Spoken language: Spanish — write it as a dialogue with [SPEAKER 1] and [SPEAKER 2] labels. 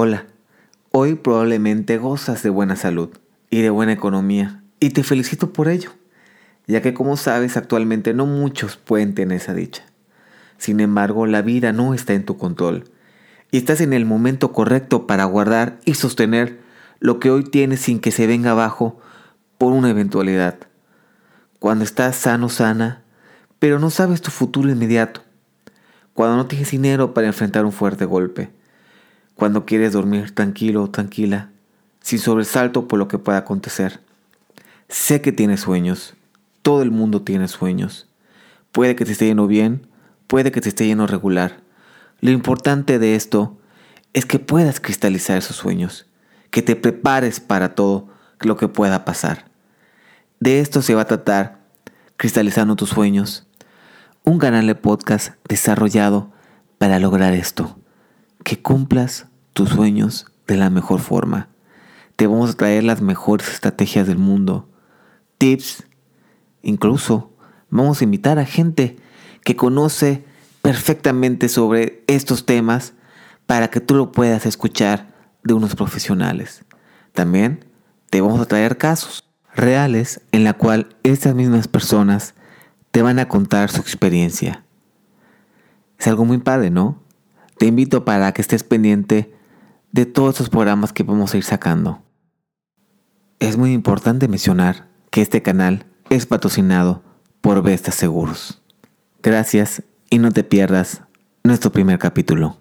[SPEAKER 1] Hola, hoy probablemente gozas de buena salud y de buena economía y te felicito por ello, ya que como sabes actualmente no muchos pueden tener esa dicha. Sin embargo, la vida no está en tu control y estás en el momento correcto para guardar y sostener lo que hoy tienes sin que se venga abajo por una eventualidad. Cuando estás sano, sana, pero no sabes tu futuro inmediato. Cuando no tienes dinero para enfrentar un fuerte golpe cuando quieres dormir tranquilo o tranquila, sin sobresalto por lo que pueda acontecer. Sé que tienes sueños, todo el mundo tiene sueños. Puede que te esté yendo bien, puede que te esté yendo regular. Lo importante de esto es que puedas cristalizar esos sueños, que te prepares para todo lo que pueda pasar. De esto se va a tratar cristalizando tus sueños, un canal de podcast desarrollado para lograr esto que cumplas tus sueños de la mejor forma. Te vamos a traer las mejores estrategias del mundo, tips, incluso vamos a invitar a gente que conoce perfectamente sobre estos temas para que tú lo puedas escuchar de unos profesionales. También te vamos a traer casos reales en la cual estas mismas personas te van a contar su experiencia. Es algo muy padre, ¿no? Te invito para que estés pendiente de todos estos programas que vamos a ir sacando. Es muy importante mencionar que este canal es patrocinado por Vestas Seguros. Gracias y no te pierdas nuestro primer capítulo.